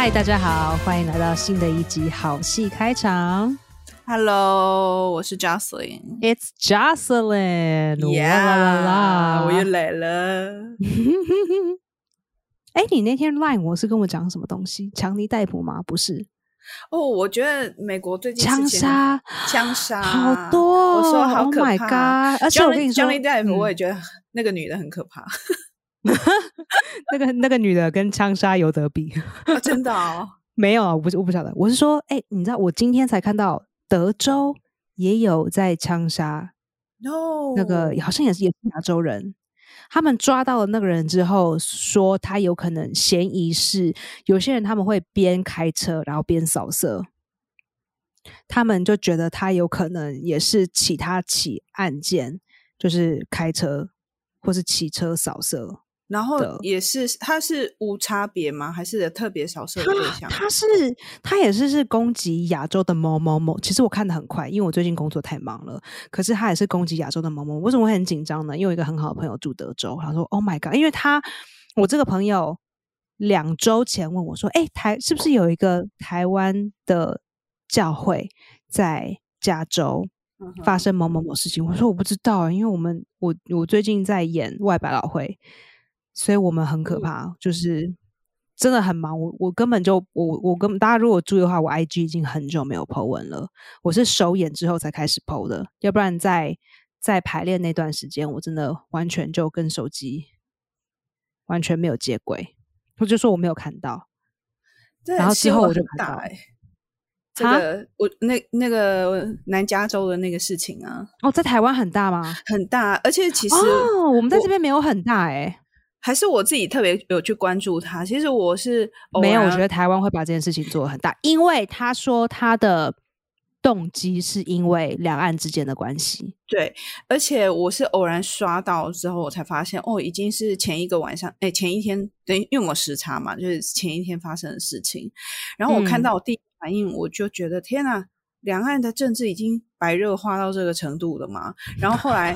嗨，大家好，欢迎来到新的一集好戏开场。Hello，我是 Jocelyn。It's Jocelyn，哇啦啦啦！我又来了。哎，你那天 Line 我是跟我讲什么东西？强尼戴普吗？不是，哦，我觉得美国最近枪杀，枪杀好多哦。我说好 Oh 可 my 怕。god！而且我跟你说 Johnny Depp，嗯我也觉得那个女的很可怕。那个那个女的跟枪杀有得比？哦真的哦，没有啊，我不我不晓得。我是说，哎，你知道我今天才看到德州也有在枪杀 no，那个好像也是也是亚洲人，他们抓到了那个人之后，说他有可能嫌疑是有些人他们会边开车然后边扫射，他们就觉得他有可能也是其他起案件，就是开车或是骑车扫射。然后也是，他是无差别吗？还是特别少数的对象？他是他也是是攻击亚洲的某某某。其实我看的很快，因为我最近工作太忙了。可是他也是攻击亚洲的某某。为什么会很紧张呢？因为有一个很好的朋友住德州，他说：“Oh my god！” 因为他我这个朋友两周前问我说：“哎、台是不是有一个台湾的教会在加州发生某某某事情？”我说：“我不知道、欸，因为我们我我最近在演外百老汇，所以我们很可嗯怕，就是真的很忙。我我根本就我我根本大家如果注意的话，我 IG 已经很久没有 po 文了。我是首演之后才开始 po 的，要不然在在排练那段时间，我真的完全就跟手机完全没有接轨。我就说我没有看到，然后之后我就看到大欸这哈个我那那个南加州的那个事情啊，哦，在台湾很大吗？很大，而且其实哦，我们在我这边没有很大哎、还是我自己特别有去关注他。其实我是没有，我觉得台湾会把这件事情做得很大，因为他说他的动机是因为两岸之间的关系。对，而且我是偶然刷到之后，我才发现哦，已经是前一个晚上，哎，前一天等于因为我时差嘛，就是前一天发生的事情。然后我看到我第一反应，我就觉得天呐，两岸的政治已经白热化到这个程度了嘛？然后后来，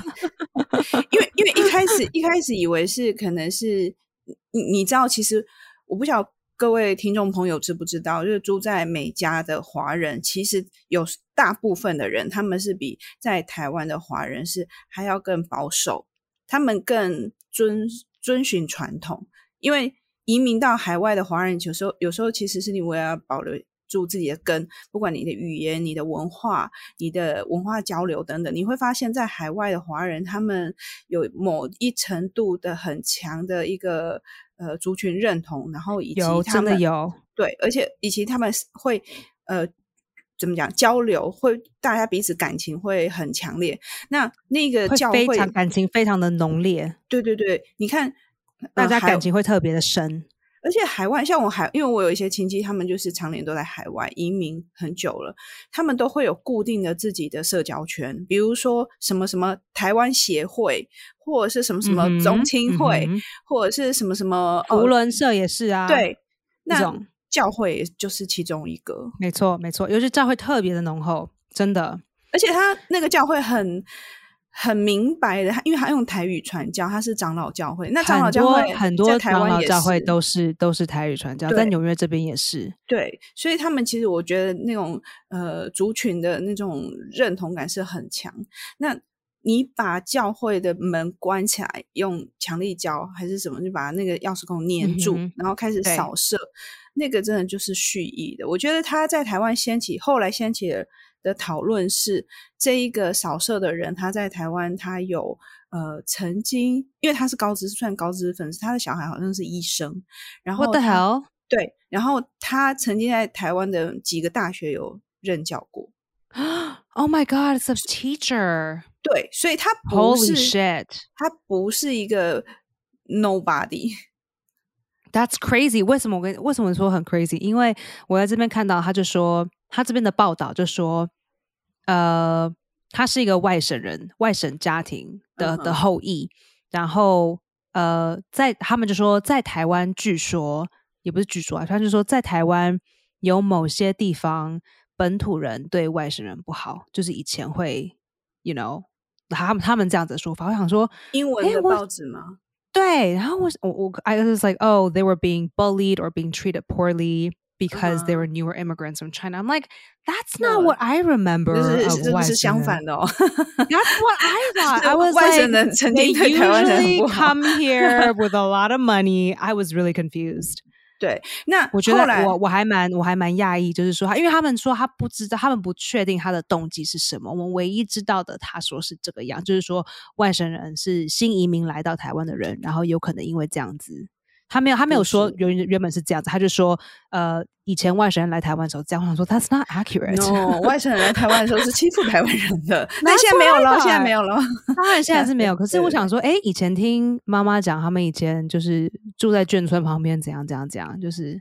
因为因为一开始一开始以为是可能是你你知道，其实我不晓各位听众朋友知不知道，就是住在美加的华人，其实有大部分的人他们是比在台湾的华人是还要更保守，他们更遵遵循传统，因为移民到海外的华人，有时候有时候其实是你为了要保留住自己的根，不管你的语言、你的文化、你的文化交流等等，你会发现在海外的华人，他们有某一程度的很强的一个呃族群认同，然后以及他们真的有，对，而且以及他们会呃怎么讲交流，会大家彼此感情会很强烈。那那个教会，非常感情非常的浓烈，对对对，你看大家感情会特别的深。而且海外，像我海，因为我有一些亲戚，他们就是常年都在海外移民很久了，他们都会有固定的自己的社交圈，比如说什么什么台湾协会，或者是什么什么嗯哼宗亲会，或者是什么什么福呃伦社也是啊，，对，那种教会就是其中一个，没错没错，尤其教会特别的浓厚，真的。而且他那个教会很很明白的，他因为他用台语传教，他是长老教会，那长老教会很多在台长湾也老教会都是都是台语传教，在纽约这边也是。对，所以他们其实我觉得那种呃族群的那种认同感是很强。那你把教会的门关起来，用强力胶还是什么，就把那个钥匙孔粘住，嗯然后开始扫射，那个真的就是蓄意的。我觉得他在台湾掀起，后来掀起的的讨论是，这一个扫射的人，他在台湾他有呃曾经，因为他是高知算高知粉丝，他的小孩好像是医生，然后 What the hell？对，然后他曾经在台湾的几个大学有任教过，Oh my God! It's a teacher. 对，所以他不是 shit! 他不是一个 nobody，That's crazy. 为什么我跟为什么说很 crazy？因为我在这边看到，他就说他这边的报道就说，呃，他是一个外省人，外省家庭的、的后裔，然后呃，在他们就说在台湾，据说也不是据说啊，他就说在台湾有某些地方本土人对外省人不好，就是以前会，you know，他们他们这样子的说法。我想说，英文的报纸吗？对，然后我我我 I was like, oh, they were being bullied or being treated poorly because they Uh-huh. were newer immigrants from China. I'm like, that's not what I remember 这 of 是这个是相 Western. 反的哦。 That's what I thought. 是 I was 外省 like, 人曾 they 经对台湾人很 usually 不好。 come here with a lot of money. I was really confused. 对，那我觉后来得我我还蛮我还蛮讶异，就是说他，因为他们说他不知道，他们不确定他的动机是什么。我们唯一知道的，他说是这个样，就是说外省人是新移民来到台湾的人，然后有可能因为这样子， 他没有他没有说原原本是这样子，他就说呃以前外省人来台湾的时候这样，我想说 that's not accurate。no 外省人来台湾的时候是欺负台湾人的，但 That's 现在没有了，现在没有了。当然现在是没有，可是我想说，哎，以前听妈妈讲，他们以前就是住在眷村旁边，怎样怎样怎样，就是。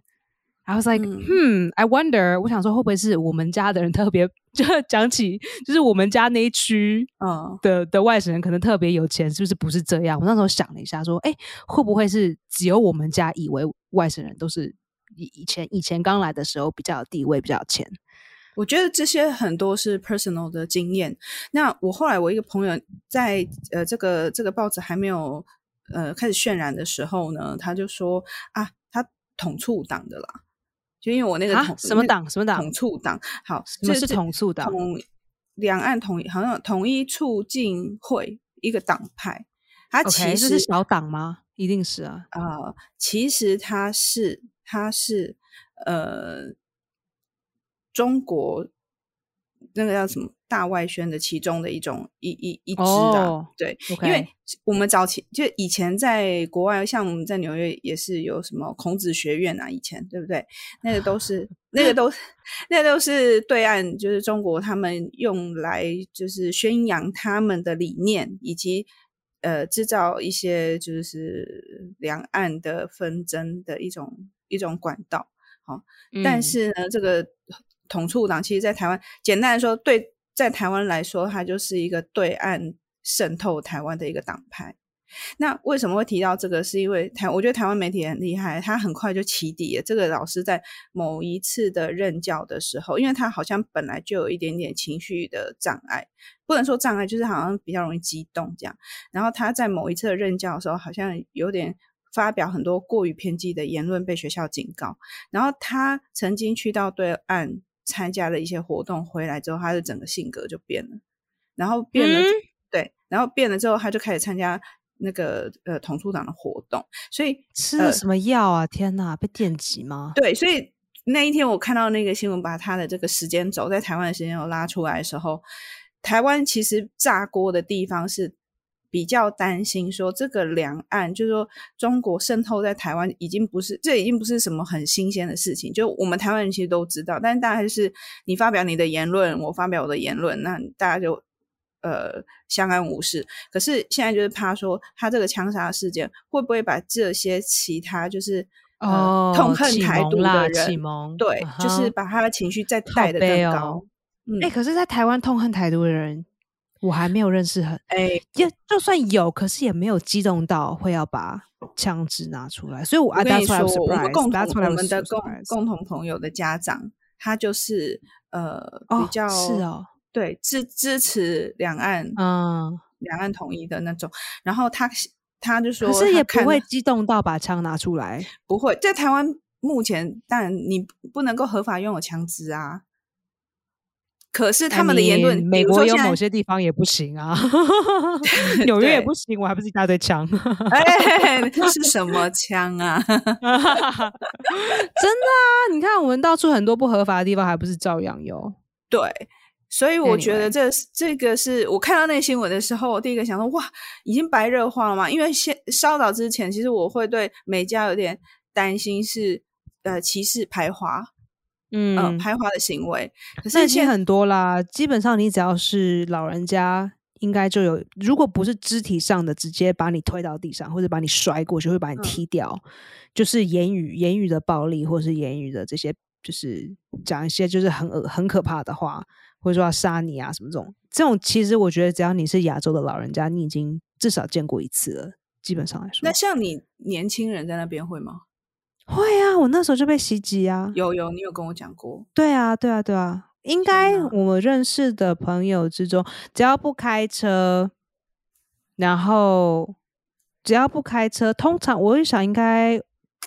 I was like, 嗯 hmm, I wonder，我想说会不会是我们家的人特别，就 讲起就是我们家那一区嗯，的的外省人可能特别有钱，是不是不是这样？我那时候想了一下，说，哎，会不会是只有我们家以为外省人都是以以前以前刚来的时候比较有地位，比较有钱？我觉得这些很多是 personal 的经验。那我后来我一个朋友在呃这个这个报纸还没有呃开始渲染的时候呢，他就说啊，他统促党的啦，就因为我那个啊？统什么那党？什么党？统促党，好，什么是统促党？统两岸统一好像统一促进会一个党派，它其实是小党吗？一定是啊。呃，其实它是它是呃中国那个叫什么大外宣的其中的一种一一一支啊，哦对因为我们早期就以前在国外，像我们在纽约也是有什么孔子学院啊，以前对不对？那个都是 那个都那个都是对岸，就是中国他们用来就是宣扬他们的理念，以及呃制造一些就是两岸的纷争的一种一种管道。好、但嗯是呢，这个统促党其实，在台湾简单来说，对在台湾来说，它就是一个对岸渗透台湾的一个党派。那为什么会提到这个？是因为台，我觉得台湾媒体很厉害，他很快就起底了。这个老师在某一次的任教的时候，因为他好像本来就有一点点情绪的障碍，不能说障碍，就是好像比较容易激动这样。然后他在某一次的任教的时候，好像有点发表很多过于偏激的言论，被学校警告。然后他曾经去到对岸参加了一些活动，回来之后，他的整个性格就变了，然后变了，嗯对，然后变了之后，他就开始参加那个呃童处长的活动，所以呃吃了什么药啊？天哪，被电击吗？对，所以那一天我看到那个新闻，把他的这个时间轴在台湾的时间轴拉出来的时候，台湾其实炸锅的地方是比较担心说，这个两岸就是说中国渗透在台湾已经不是这已经不是什么很新鲜的事情，就我们台湾人其实都知道，但是大家就是你发表你的言论，我发表我的言论，那大家就。呃，相安无事。可是现在就是怕说，他这个枪杀事件会不会把这些其他就是哦呃痛恨台独的人，启蒙对啊就是把他的情绪再带的更高哦。嗯，哎、可是，在台湾痛恨台独的人，我还没有认识很，哎，就就算有，可是也没有激动到会要把枪支拿出来。所以我，跟你说我们共同 That's what I 我们的共共同朋友的家长，他就是呃哦比较是哦，对支支持两岸嗯，两岸统一的那种，然后他他就说可是也不会激动到把枪拿出来。不会在台湾目前，当然你不能够合法拥有枪支啊。可是他们的言论比美国有某些地方也不行啊，纽约也不行，我还不是一大堆枪。哎，是什么枪啊？真的啊！你看，我们到处很多不合法的地方，还不是照样有？对，所以我觉得这是这个是我看到那新闻的时候，我第一个想说，哇，已经白热化了嘛？因为先稍早之前，其实我会对美加有点担心是呃歧视排华，嗯呃排华的行为。可那已经很多啦。基本上，你只要是老人家，应该就有，如果不是肢体上的，直接把你推到地上，或者把你摔过去，会把你嗯踢掉，就是言语言语的暴力，或是言语的这些，就是讲一些就是很恶很可怕的话，或者说要杀你啊什么这种。这种其实我觉得，只要你是亚洲的老人家，你已经至少见过一次了。基本上来说，那像你年轻人在那边会吗？会啊，我那时候就被袭击啊。有有，你有跟我讲过。对啊，对啊，对啊，应该哪我认识的朋友之中，只要不开车，然后只要不开车，通常我就想应该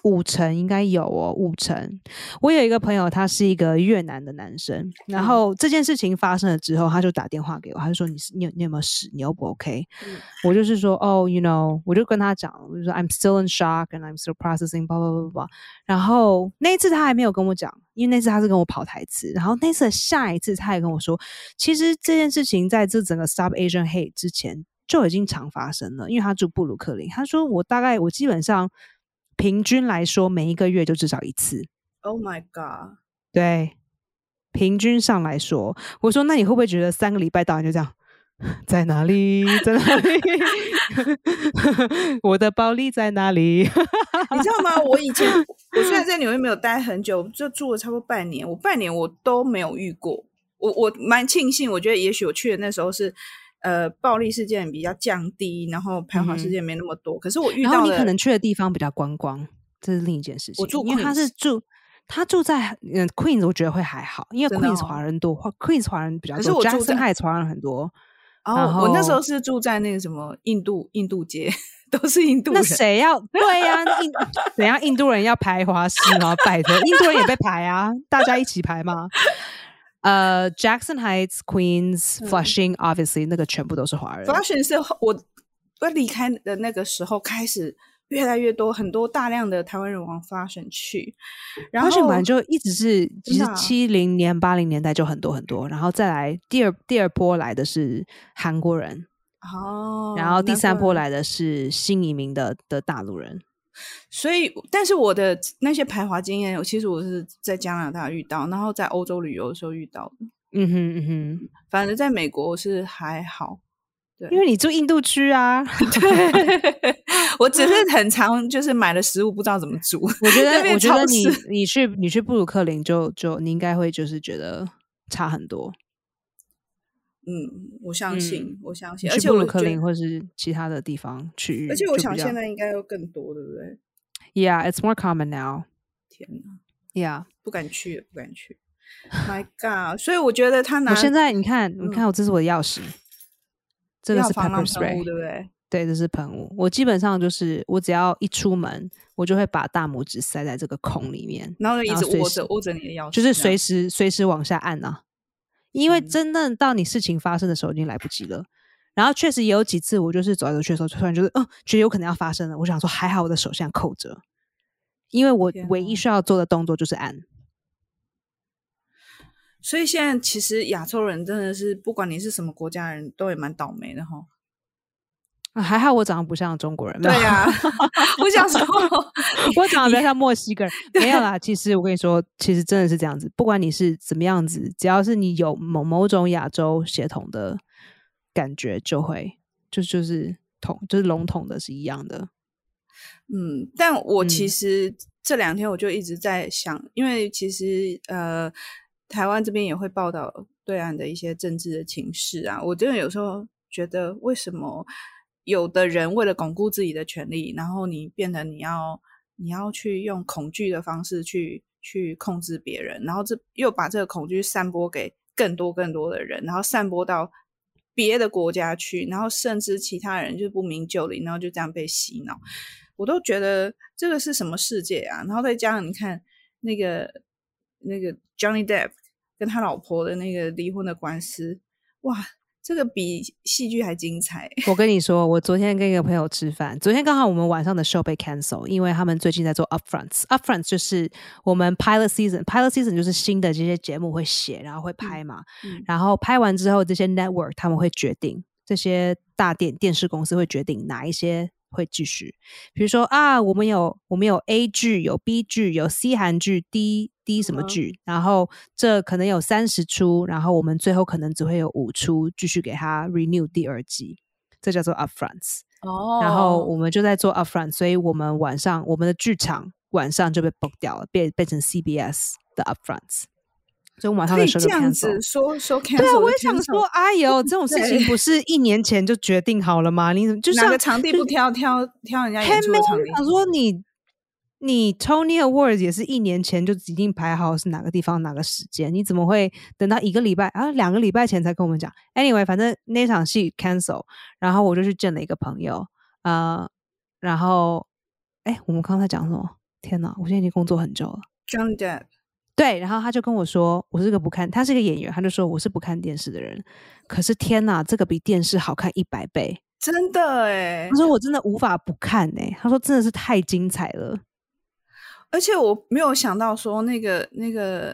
五成应该有哦，五成。我有一个朋友，他是一个越南的男生，然嗯后这件事情发生了之后，他就打电话给我，他就说你是你有你有没有事，你 O 不 OK？、嗯我就是说哦，you know，我就跟他讲，我就说 I'm still in shock and I'm still processing，blah blah blah blah。然后那一次他还没有跟我讲，因为那次他是跟我跑台词，然后那次下一次他也跟我说，其实这件事情在这整个 Stop Asian Hate 之前就已经常发生了，因为他住布鲁克林，他说我大概我基本上平均来说每一个月就至少一次，，Oh my god，对，平均上来说，我说那你会不会觉得三个礼拜到你就这样？在哪里？在哪里？我的包里在哪里？你知道吗？我以前我虽然在纽约没有待很久，就住了差不多半年，我半年我都没有遇过。我我蛮庆幸，我觉得也许我去的那时候是呃暴力事件比较降低，然后排华事件没那么多。可是我遇到你可能去的地方比较观光，这是另一件事情。我住因为他是住他住在嗯 Queens，我觉得会还好，因为 Queens 哦华人多、华 Queens 华人比较多可是我住在，Jackson Heights 华人很多。然哦，我那时候是住在那个什么印度印度街，都是印度那。谁要对呀、印怎样印度人要排华师吗？拜托，印度人也被排啊，大家一起排吗？呃，Jackson Heights、Queens、嗯 Flushing、obviously 那个全部都是华人。Flushing 是我我离开的那个时候开始越来越多，很多大量的台湾人往 Flushing 去，然后 Fashion 本来就一直是，其实七零年、八零年代就很多很多，然后再来第二第二波来的是韩国人，哦，然后第三波来的是新移民的的大陆人。所以，但是我的那些排华经验，其实我是在加拿大遇到，然后在欧洲旅游的时候遇到的。嗯哼嗯哼，反正在美国是还好，对，因为你住印度区啊，对我只是很常就是买了食物不知道怎么煮。我觉得我觉得你你去你去布鲁克林就就你应该会就是觉得差很多。嗯，我相信，嗯我相信，而且布鲁克林或是其他的地方区域，而且我想现在应该有更多，对不对？，Yeah, it's more common now. 天哪，Yeah，不敢去，不敢去。My God！所以我觉得他拿我现在你看，你嗯看我这是我的钥匙，这个是 pepper 喷雾，spray，对不对？对，这是喷雾。我基本上就是我只要一出门，我就会把大拇指塞在这个孔里面，然后就一直握着握着你的钥匙，就是随时随时往下按啊，因为嗯真正到你事情发生的时候已经来不及了。然后确实也有几次，我就是走来走去的时候，突然就是，嗯，觉得有可能要发生了。我想说，还好我的手现在扣着，因为我唯一需要做的动作就是按。所以现在其实亚洲人真的是，不管你是什么国家人，都也蛮倒霉的哈。啊还好我长得不像中国人，没对有呀、我想说，我长得比较像墨西哥人，没有啦。其实我跟你说，其实真的是这样子，不管你是怎么样子，只要是你有某某种亚洲血统的感觉，就会就就是统就是笼统的是一样的。嗯，但我其嗯实这两天我就一直在想，因为其实呃，台湾这边也会报道对岸的一些政治的情势啊，我真的有时候觉得，为什么有的人为了巩固自己的权利，然后你变得你要你要去用恐惧的方式去去控制别人，然后这又把这个恐惧散播给更多更多的人，然后散播到别的国家去，然后甚至其他人就不明就里，然后就这样被洗脑。我都觉得这个是什么世界啊？然后再加上你看那个那个 Johnny Depp 跟他老婆的那个离婚的官司，哇，这个比戏剧还精彩。我跟你说，我昨天跟一个朋友吃饭，昨天刚好我们晚上的 show 被 cancel，因为他们最近在做 upfronts。upfronts 就是我们 pilot season，pilot season 就是新的这些节目会写，然后会拍嘛，嗯然后拍完之后，这些 network 他们会决定，这些大电电视公司会决定哪一些会继续。比如说啊，我们有我们有 A 剧，有 B 剧，有 C 韩剧，D D 什么嗯剧，然后这可能有三十出，然后我们最后可能只会有五出，继续给他 renew 第二季，这叫做 upfronts。哦然后我们就在做 upfront，所以我们晚上我们的剧场晚上就被 book 掉了，变变成 CBS 的 upfronts。所以晚上可以的时候就这样子。说说 cancel，对啊，我也想说，哎呦，这种 事情不是一年前就决定好了吗？你怎么就像哪个场地不挑挑挑人家演出场地？想说你你 Tony Awards 也是一年前就已经排好是哪个地方哪个时间，你怎么会等到一个礼拜啊两个礼拜前才跟我们讲？Anyway，反正那场戏 cancel，然后我就去见了一个朋友，呃，然后哎，我们刚才讲什么？天哪，我现在已经工作很久了。Johnny Depp，对，然后他就跟我说，我是个不看，他是个演员，他就说我是不看电视的人。可是天哪，这个比电视好看一百倍。真的哎他，说我真的无法不看哎、他说真的是太精彩了。而且我没有想到说那个那个，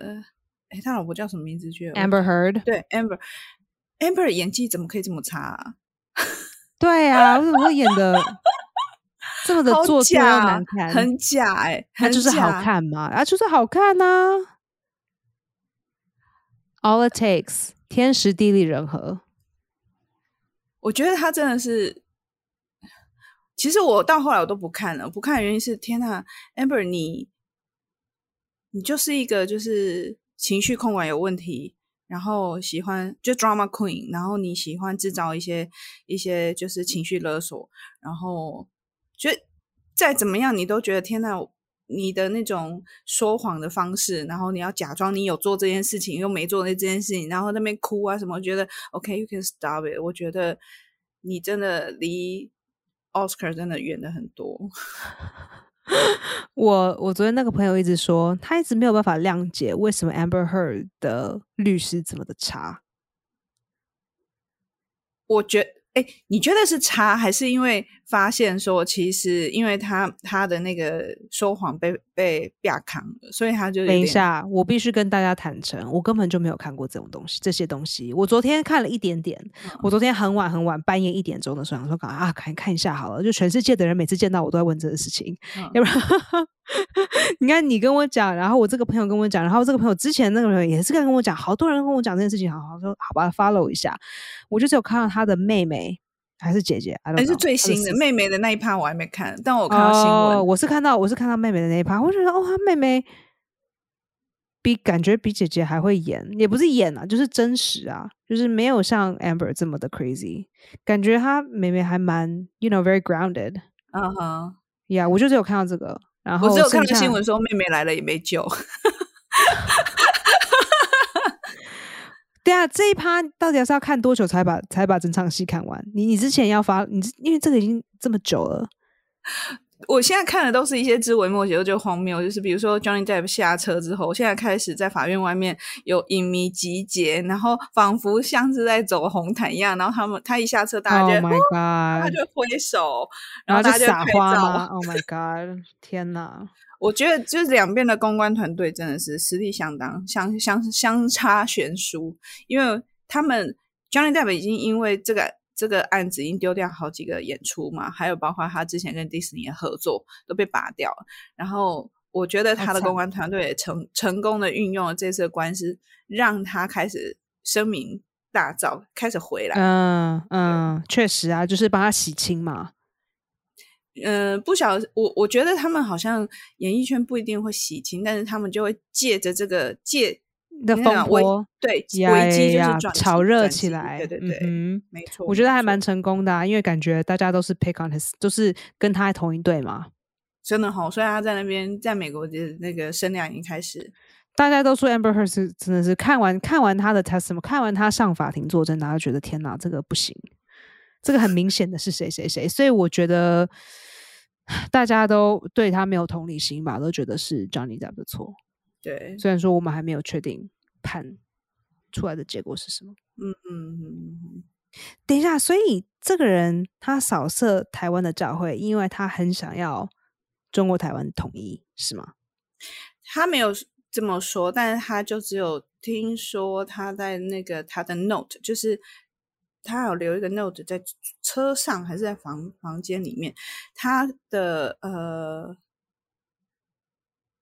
哎，他老婆叫什么名字？去 Amber Heard，对 Amber，Amber 演技怎么可以这么差啊？对啊，为什么会演的 这么的做作又难，看？很假哎，很那就是好。看嘛，啊，就是好看呐、All it takes，天时地利人和。我觉得他真的是，其实我到后来我都不看了，不看的原因是，天呐 a m b e r 你你就是一个就是情绪控管有问题，然后喜欢就 drama queen，然后你喜欢制造一些一些就是情绪勒索，然后就再怎么样你都觉得天呐。你的那种说谎的方式，然后你要假装你有做这件事情，又没做那这件事情，然后那边哭啊什么，觉得 OK，you、can stop it。我觉得你真的离 Oscar 真的远的很多。我我昨天那个朋友一直说，他一直没有办法谅解为什么 Amber Heard 的律师这么的差。我觉哎，你觉得是差，还是因为发现说，其实因为他他的那个说谎被被亚扛了，所以他就等一下，我必须跟大家坦诚，我根本就没有看过这种东西，这些东西。我昨天看了一点点，我昨天很晚很晚，半夜一点钟的时候，想说啊，看看一下好了。就全世界的人每次见到我都在问这个事情，嗯要不然 你看你跟我讲，然后我这个朋友跟我讲，然后这个朋友之前那个人也是跟我讲，好多人跟我讲这件事情，好好说好吧，follow 一下。我就只有看到他的妹妹还是姐姐还是最新的妹妹的那一趴我还没看，但我看到新闻，哦，我是看到我是看到妹妹的那一趴，我觉得哦，她妹妹比感觉比姐姐还会演，也不是演啊，就是真实啊，就是没有像 Amber 这么的 crazy，感觉她妹妹还蛮 you know very grounded。嗯哼，Yeah，我就只有看到这个，然后我只有看剩下到新闻说妹妹来了也没救。对啊，这一趴到底是要看多久才把才把整场戏看完？你你之前要发，你因为这个已经这么久了，我现在看的都是一些枝微末节，我觉得荒谬。就是比如说 Johnny Depp 下车之后，现在开始在法院外面有影迷集结，然后仿佛像是在走红毯一样。然后他们他一下车，大家 Oh 就、my 他 god！就挥手，然后大家就撒拍照花吗？Oh my god！天哪！我觉得就是两边的公关团队真的是实力相当相相相差悬殊，因为他们 Johnny Depp 已经因为这个这个案子已经丢掉好几个演出嘛，还有包括他之前跟迪士尼的合作都被拔掉了。然后我觉得他的公关团队也成成功的运用了这次的官司，让他开始声名大噪，开始回来。嗯嗯，确实啊，就是帮他洗清嘛。嗯，不晓得我我觉得他们好像演艺圈不一定会洗清，但是他们就会借着这个借的风波对呀危机就呀炒热起来，对对对，嗯没错。我觉得还蛮成功的、啊，因为感觉大家都是 pick on his，就是跟他同一队嘛。真的好，所以他在那边在美国的那个声量已经开始，大家都说 Amber Heard 是真的是看完看完他的 testimony，看完他上法庭作证，大家觉得天哪，这个不行，这个很明显的是谁谁谁，所以我觉得 大家都对他没有同理心吧，都觉得是 Johnny Depp 的错。对，虽然说我们还没有确定判出来的结果是什么。嗯嗯嗯嗯，等一下，所以这个人他扫射台湾的教会，因为他很想要中国台湾统一，是吗？他没有这么说，但是他就只有听说他在那个他的 note，就是他有留一个 note 在车上还是在房房间里面，他的呃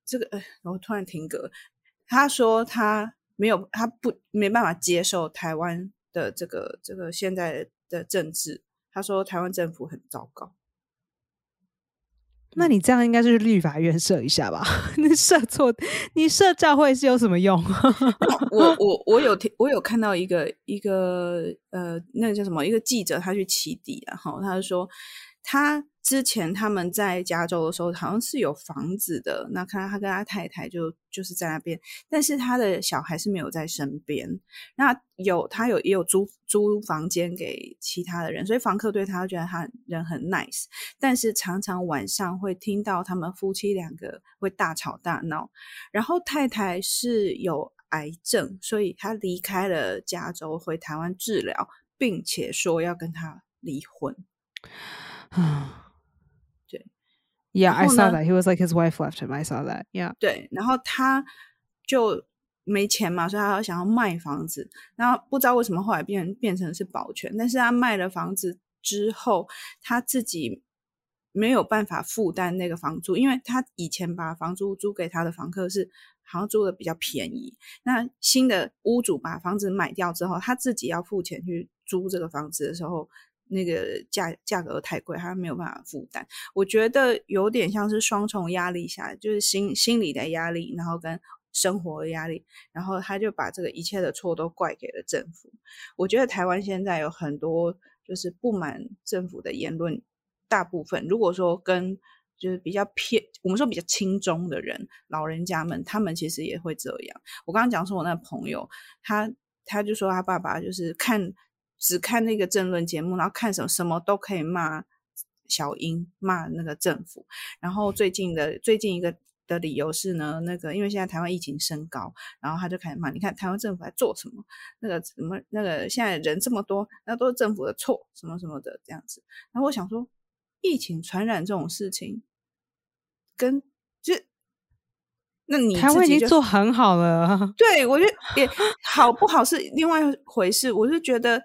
这个呃，我突然停格，他说他没有，他不没办法接受台湾的这个这个现在的政治，他说台湾政府很糟糕。那你这样应该就是立法院设一下吧？你设错，你设教会是有什么用？我我我有听，我有看到一个一个呃，那个叫什么？一个记者他去起底然后他就说他之前他们在加州的时候，好像是有房子的。那看到他跟他太太就就是在那边，但是他的小孩是没有在身边。那有他有也有租租房间给其他的人，所以房客对他觉得他人很 nice。但是常常晚上会听到他们夫妻两个会大吵大闹。然后太太是有癌症，所以他离开了加州回台湾治疗，并且说要跟他离婚。啊，对，Yeah, I 然后 saw that. He was like his wife left him. I saw that. Yeah. 对，然后他就没钱嘛，所以他想要卖房子。然后不知道为什么后来变变成是保全，但是他卖了房子之后，他自己没有办法负担那个房租，因为他以前把房租租给他的房客是好像租的比较便宜。那新的屋主把房子买掉之后，他自己要付钱去租这个房子的时候。那个价价格太贵，他没有办法负担。我觉得有点像是双重压力下，就是心心理的压力，然后跟生活的压力，然后他就把这个一切的错都怪给了政府。我觉得台湾现在有很多就是不满政府的言论，大部分如果说跟就是比较偏，我们说比较轻中的人，老人家们，他们其实也会这样。我刚刚讲说我那朋友，他他就说他爸爸就是看。只看那个政论节目，然后看什么什么都可以骂小英，骂那个政府。然后最近的最近一个的理由是呢，那个因为现在台湾疫情升高，然后他就开始骂，你看台湾政府在做什么？那个什么那个现在人这么多，那都是政府的错，什么什么的这样子。然后我想说，疫情传染这种事情，跟就那你台湾已经做很好了。对，我觉得 也好不好是另外一回事。我是觉得，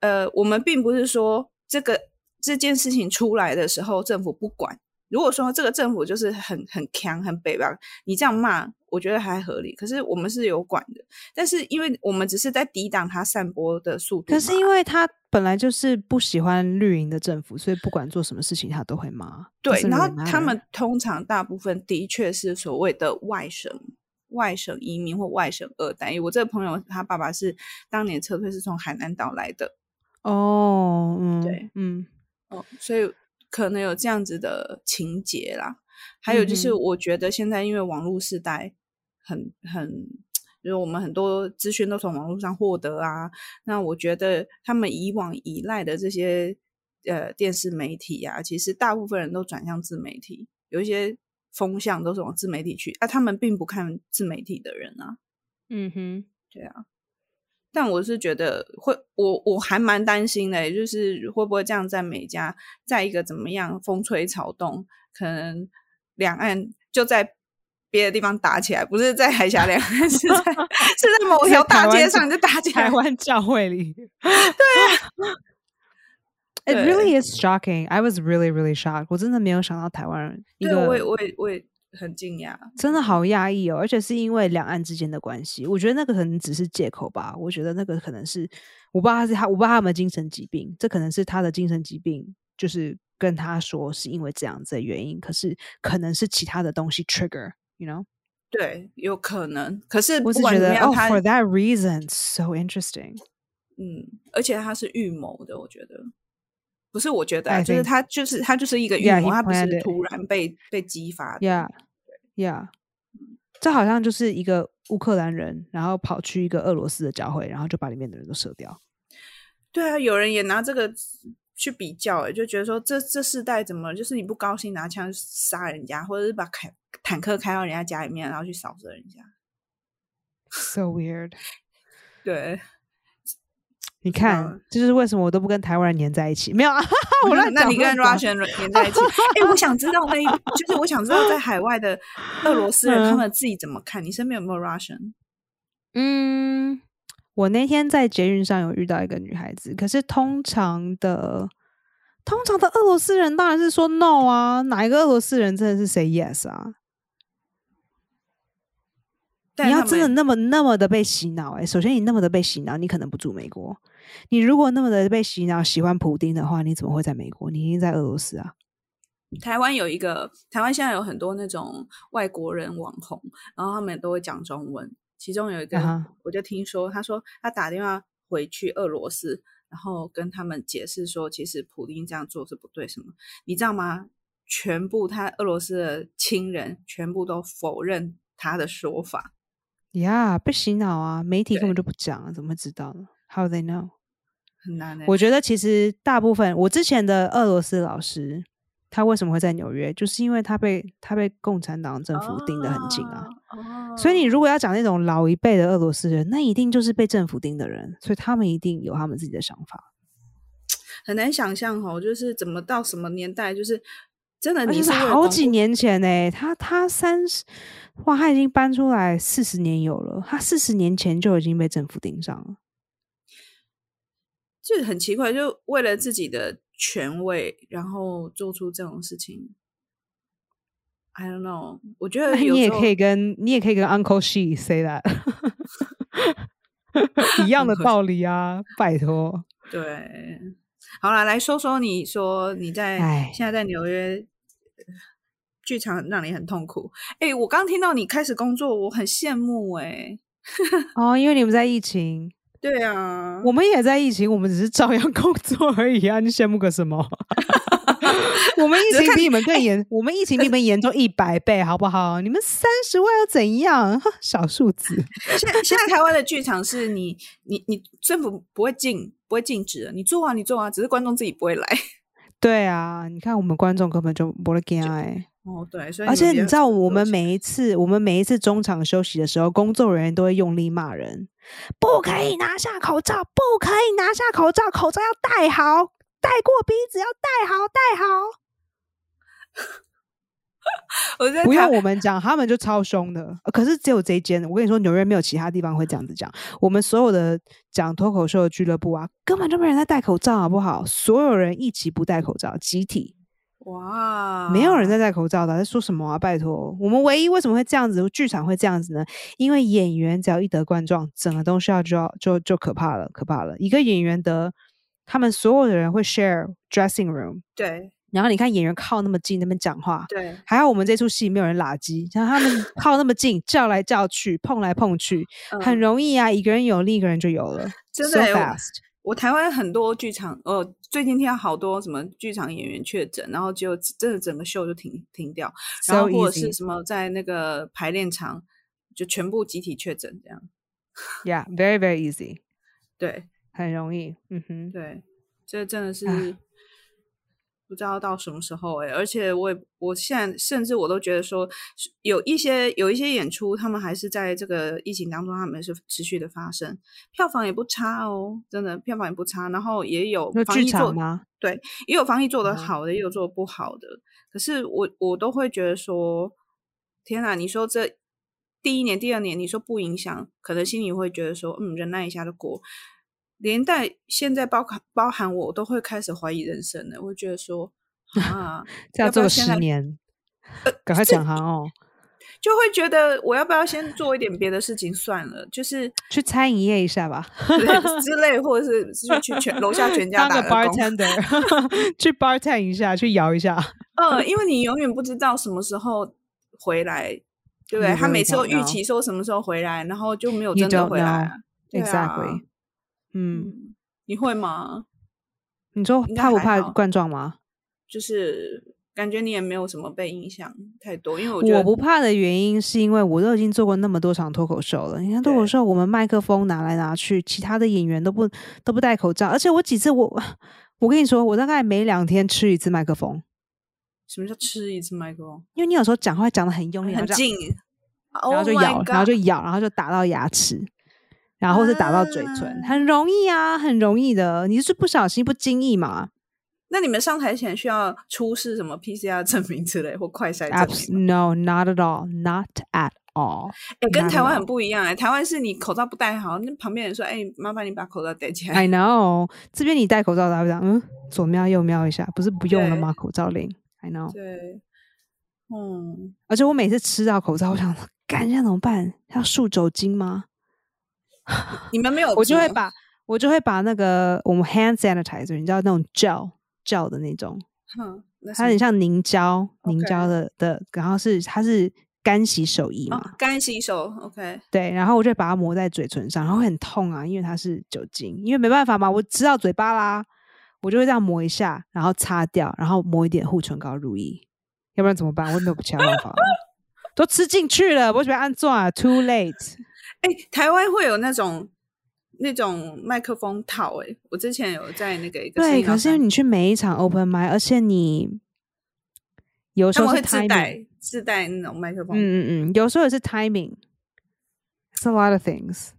呃，我们并不是说这个这件事情出来的时候政府不管。如果说这个政府就是很很强很北方，你这样骂，我觉得还合理。可是我们是有管的，但是因为我们只是在抵挡它散播的速度。可是因为他本来就是不喜欢绿营的政府，所以不管做什么事情他都会骂。对，然后他们通常大部分的确是所谓的外省外省移民或外省二代。因为我这个朋友他爸爸是当年撤退是从海南岛来的，哦，嗯，对，嗯，哦，所以可能有这样子的情节啦。还有就是，我觉得现在因为网络时代很很，就是我们很多资讯都从网络上获得啊。那我觉得他们以往依赖的这些呃电视媒体啊，其实大部分人都转向自媒体，有一些风向都是往自媒体去啊。他们并不看自媒体的人啊，嗯哼，对啊。但我是觉得会，我我还蛮担心的，就是会不会这样在美加，在一个怎么样风吹草动，可能两岸就在别的地方打起来，不是在海峡两岸，是在是在某条大街上就打起来台。湾教会里。对啊 It really is shocking. I was really, really shocked. 我真的没有想到台湾人一对，个我也我也我也很惊讶。真的好压抑哦，而且是因为两岸之间的关系。我觉得那个可能只是借口吧。我觉得那个可能是我不知道他是他，我不知道他有没有精神疾病，这可能是他的精神疾病，就是跟他说是因为这样子的原因，可是可能是其他的东西 trigger，you know。对，有可能。可是不我是觉得哦、管怎么样，他 f o r that reason, so interesting. 嗯，而且他是预谋的，我觉得不是，我觉得、啊、就是他就是他就是一个预谋，他不是突然被被激发的。Yeah, yeah. 这好像就是一个乌克兰人，然后跑去一个俄罗斯的教会，然后就把里面的人都射掉。对啊，有人也拿这个去比较、欸，就觉得说这这世代怎么就是你不高兴拿枪杀人家，或者是把开坦克开到人家家里面，然后去扫射人家。So weird. 对，你看，嗯这就是为什么我都不跟台湾人黏在一起。没有啊，我乱讲那你跟 Russian 黏在一起？哎、我想知道那一，就是我想知道在海外的俄罗斯人他嗯们自己怎么看？你身边有没有 Russian？嗯，我那天在捷运上有遇到一个女孩子，可是通常的通常的俄罗斯人当然是说 no 啊，哪一个俄罗斯人真的是 say yes 啊？你要真的那么那么的被洗脑、哎，首先你那么的被洗脑，你可能不住美国。你如果那么的被洗脑，喜欢普丁的话，你怎么会在美国？你一定在俄罗斯啊！台湾有一个，台湾现在有很多那种外国人网红，然后他们都会讲中文。其中有一个我就听说，他说他打电话回去俄罗斯，然后跟他们解释说，其实普丁这样做是不对，什么你知道吗？全部他俄罗斯的亲人全部都否认他的说法。呀，被洗脑啊！媒体根本就不讲啊，怎么知道呢？How they know？很难欸我觉得其实大部分我之前的俄罗斯老师，他为什么会在纽约，就是因为他被他被共产党政府盯得很紧啊。哦所以你如果要讲那种老一辈的俄罗斯人，那一定就是被政府盯的人，所以他们一定有他们自己的想法。很难想象哦，就是怎么到什么年代，就是真的你是好几年前呢、他他三十，哇，他已经搬出来四十年有了，他四十年前就已经被政府盯上了。就很奇怪，就为了自己的权位，然后做出这种事情。I don't know，我觉得你也可以跟你也可以跟 Uncle She say that，一样的道理啊，拜托。对。好了，来说说你说你在唉现在在纽约呃剧场让你很痛苦。哎、我刚听到你开始工作，我很羡慕哎、哦，因为你们在疫情，对啊，我们也在疫情，我们只是照样 工作而已啊！你羡慕个什么？我们疫情比你们更严，我们疫情比你们严重一百倍，好不好？你们三十万又怎样？小数字。现在现在台湾的剧场是你你你政府不会禁不会禁止的，你做啊你做啊，只是观众自己不会来。对啊，你看我们观众根本就不会惊哎。哦，对，所以而且你知道，我们每一次，我们每一次中场休息的时候，工作人员都会用力骂人，不可以拿下口罩，不可以拿下口罩，口罩要戴好，戴过鼻子要戴好，戴好。我在不用我们讲，他们就超凶的。呃可是只有这一间，我跟你说，纽约没有其他地方会这样子讲。我们所有的讲脱口秀的俱乐部啊，根本就没人在戴口罩，好不好？所有人一起不戴口罩，集体哇，没有人在戴口罩的，在说什么啊？拜托，我们唯一为什么会这样子，剧场会这样子呢？因为演员只要一得冠状，整个东西要就要就就可怕了，可怕了。一个演员得，他们所有的人会 share dressing room，对然后你看演员靠那么近那边讲话，对，还好我们这出戏没有人拉鸡，像他们 靠那么近，叫来叫去，碰来碰去，很嗯容易啊，一个人有，另一个人就有了真的 fast。我台湾很多剧场，呃，最近听到好多什么剧场演员确诊，然后就真的整个秀就停停掉，然后或者是什么在那个排练场就全部集体确诊这样。Yeah, very very easy，对很容易。嗯哼，对，这真的是唉不知道到什么时候哎、而且我也我现在甚至我都觉得说，有一些有一些演出，他们还是在这个疫情当中，他们是持续的发生，票房也不差哦，真的票房也不差，然后也有防疫做场对？也有防疫做得嗯好的，也有做得不好的。可是我我都会觉得说，天哪！你说这第一年、第二年，你说不影响，可能心里会觉得说，嗯，忍耐一下就过。连带现在包含包含我，都会开始怀疑人生了。我会觉得说，啊，这要做十年，赶快讲行哦。就会觉得我要不要先做一点别的事情算了，就是去餐饮业一下吧，之类，或者是去去全楼下全 家当个打个工。bartender，去 bartend 一下，去摇一下。嗯，因为你永远不知道什么时候回来，对不对他每次都预.期说什么时候回来，然后就没有真的回来啊。对啊 Exactly，嗯，嗯，你会吗？你说怕不怕冠状吗？就是感觉你也没有什么被影响太多，因为我觉得我不怕的原因是因为我都已经做过那么多场脱口秀了。你看脱口秀，我们麦克风拿来拿去，其他的演员都不都不戴口罩，而且我几次我我跟你说，我大概每两天吃一次麦克风，什么叫吃一次麦克风，因为你有时候讲话讲的很用力，很近，然后就 Oh 咬，然后就咬，然后就打到牙齿，然后是打到嘴唇，啊很容易啊，很容易的。你是不小心、不经意嘛那你们上台前需要出示什么 PCR 证明之类或快筛证明？no, not at all, not at all。哎、跟台湾很不一样哎、台湾是你口罩不戴好，那旁边人说：“哎、麻烦你把口罩戴起来。I know，这边你戴口罩，大家会讲，嗯，左瞄右瞄一下，不是不用了吗？口罩令，I know。对，嗯，而且我每次吃到口罩，我想说，干这样怎么办？要漱酒精吗？你们没有，我就会把我就会把那个我们 hand sanitizer，你知道那种 gel gel 的那种，哼，它很是像凝胶凝胶的的，然后是它是干洗手液嘛，哦，干洗手，OK，对，然后我就把它抹在嘴唇上，然后会很痛啊，因为它是酒精，因为没办法嘛，我知道嘴巴啦，我就会这样抹一下，然后擦掉，然后抹一点护唇膏乳液，要不然怎么办？我也没有其他办法了，都吃进去了，我准备按做啊，too late。哎，台湾会有那种那种麦克风套，哎，我之前有在那个一个对，可是你去每一场 open m i 而且你有时候是自带自带那种麦克风，嗯嗯嗯，有时候也是 timing，it's a lot of things。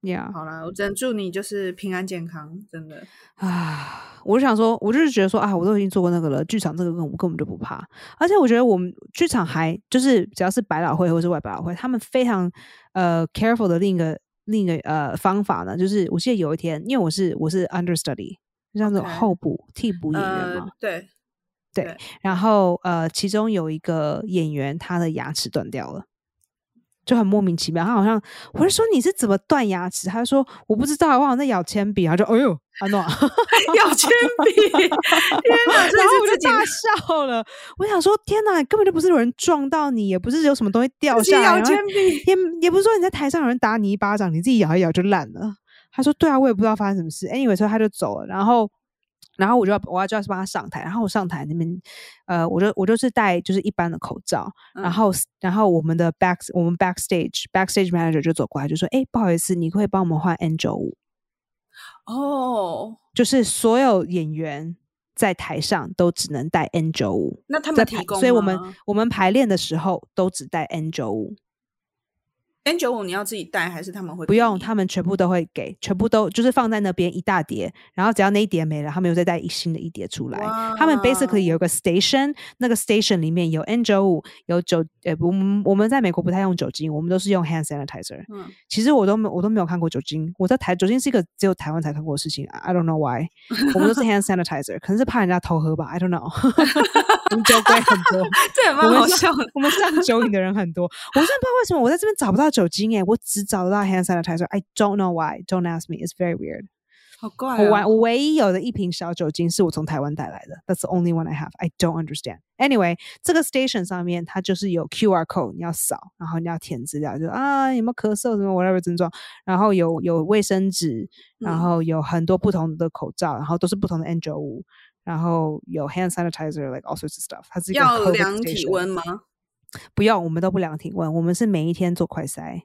Yeah，好了，我只能祝你就是平安健康，真的啊！我就想说，我就是觉得说啊，我都已经做过那个了，剧场这个根本根本就不怕。而且我觉得我们剧场还就是只要是百老汇或是外百老汇，他们非常呃 careful 的另一个另一个呃方法呢，就是我记得有一天，因为我是我是 understudy，就像这种候补替补演员嘛，对对，然后呃，其中有一个演员他的牙齿断掉了。就很莫名其妙，他好像我就说你是怎么断牙齿？他说我不知道，我好像在咬铅笔。他就哎呦，安诺咬铅笔，天哪！然后我就大笑了。我想说，天哪，根本就不是有人撞到你，也不是有什么东西掉下来，咬铅笔，也也不是说你在台上有人打你一巴掌，你自己咬一咬就烂了。他说对啊，我也不知道发生什么事。Anyway，所以他就走了，然后。然后我就要我要就要去帮他上台，然后我上台那边，呃，我就我就是戴就是一般的口罩，然后然后我们的 back 我们 backstage backstage manager 就走过来就说，哎，不好意思，你可以帮我们换 N 九五，哦，就是所有演员在台上都只能戴 N 九五，那他们提供，所以我们我们排练的时候都只戴 N 九五。N 九五你要自己带还是他们会不用？他们全部都会给，全部都就是放在那边一大叠，然后只要那一叠没了，他们又再带一新的一叠出来。他们 basically 有个 station，那个 station 里面有 N 九五，有酒，呃，我们我们在美国不太用酒精，我们都是用 hand sanitizer。嗯，其实我都没我都没有看过酒精，我在台酒精是一个只有台湾才看过的事情，I don't know why。我们都是 hand sanitizer，可能是怕人家偷喝吧，I don't know。我们酒鬼很多，这蛮好笑。我们上酒瘾的人很多，我真的不知道为什么我在这边找不到酒精哎，我只找得到 hand sanitizer。I don't know why. Don't ask me. It's very weird. 好怪。我我唯一有的一瓶小酒精是我从台湾带来的。That's the only one I have. I don't understand. Anyway，这个 station 上面它就是有 QR code，你要扫，然后你要填资料，就啊有没有咳嗽什么 whatever 症状，然后有有卫生纸，然后有很多不同的口罩，然后都是不同的 N95，然后有 hand sanitizer，like all sorts of stuff。它是要量体温吗？ 不用，我们都不量体温，我们是每一天做快筛。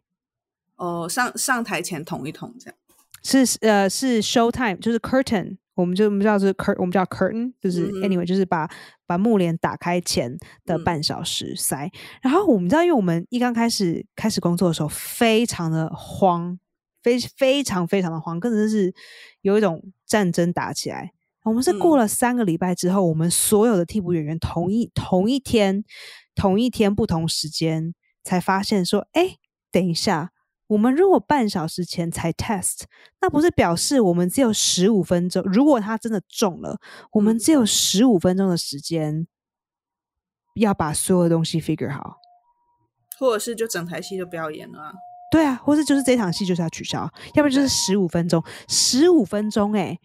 哦，上上台前捅一捅这样，是呃是 show time，就是 curtain，我们就我们叫是 cur，我们叫 curtain，就是 anyway，就是把把幕帘打开前的半小时塞。然后我们知道，因为我们一刚开始开始工作的时候，非常的慌，非非常非常的慌，更是有一种战争打起来。我们是过了三个礼拜之后，我们所有的替补演员同一同一天同一天不同时间才发现说，哎，等一下。我们如果半小时前才 test，那不是表示我们只有十五分钟？如果他真的中了，我们只有十五分钟的时间要把所有的东西 figure 好，或者是就整台戏就不要演了。对啊，或是就是这场戏就是要取消，要不然就是十五分钟。十五分钟，哎，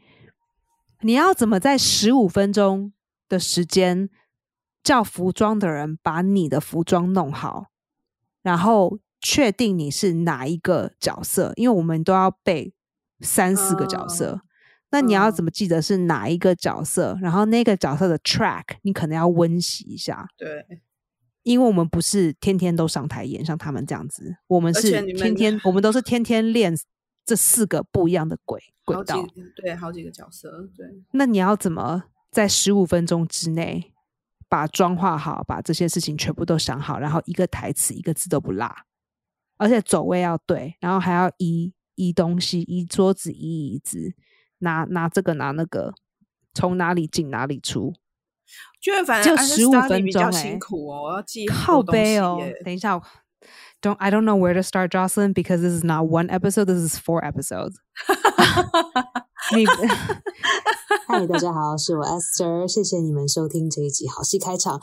你要怎么在十五分钟的时间叫服装的人把你的服装弄好，然后？确定你是哪一个角色，因为我们都要背三四个角色，那你要怎么记得是哪一个角色？然后那个角色的 track 你可能要温习一下。对，因为我们不是天天都上台演，像他们这样子，我们是天天，我们都是天天练这四个不一样的轨轨道，对，好几个角色。对，那你要怎么在十五分钟之内把妆化好，把这些事情全部都想好，然后一个台词一个字都不落？而且走位要对，然后还要移移东西，移桌子，移椅子，拿拿这个拿那个，从哪里进哪里出。就反正就十五分钟哎，辛苦哦，我要记靠背哦。等一下，Don't I don't know where to start, Jocelyn, because this is not one episode, this is four episodes. 你嗨，大家好，是我 Esther，谢谢你们收听这一集好戏开场。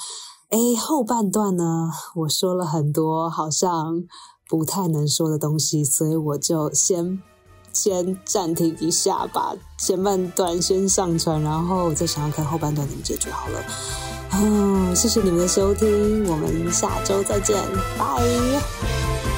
哎，后半段呢，我说了很多，好像。不太能说的东西，所以我就先先暂停一下，吧前半段先上传，然后再想想看后半段怎么解决好了。嗯，谢谢你们的收听，我们下周再见，拜。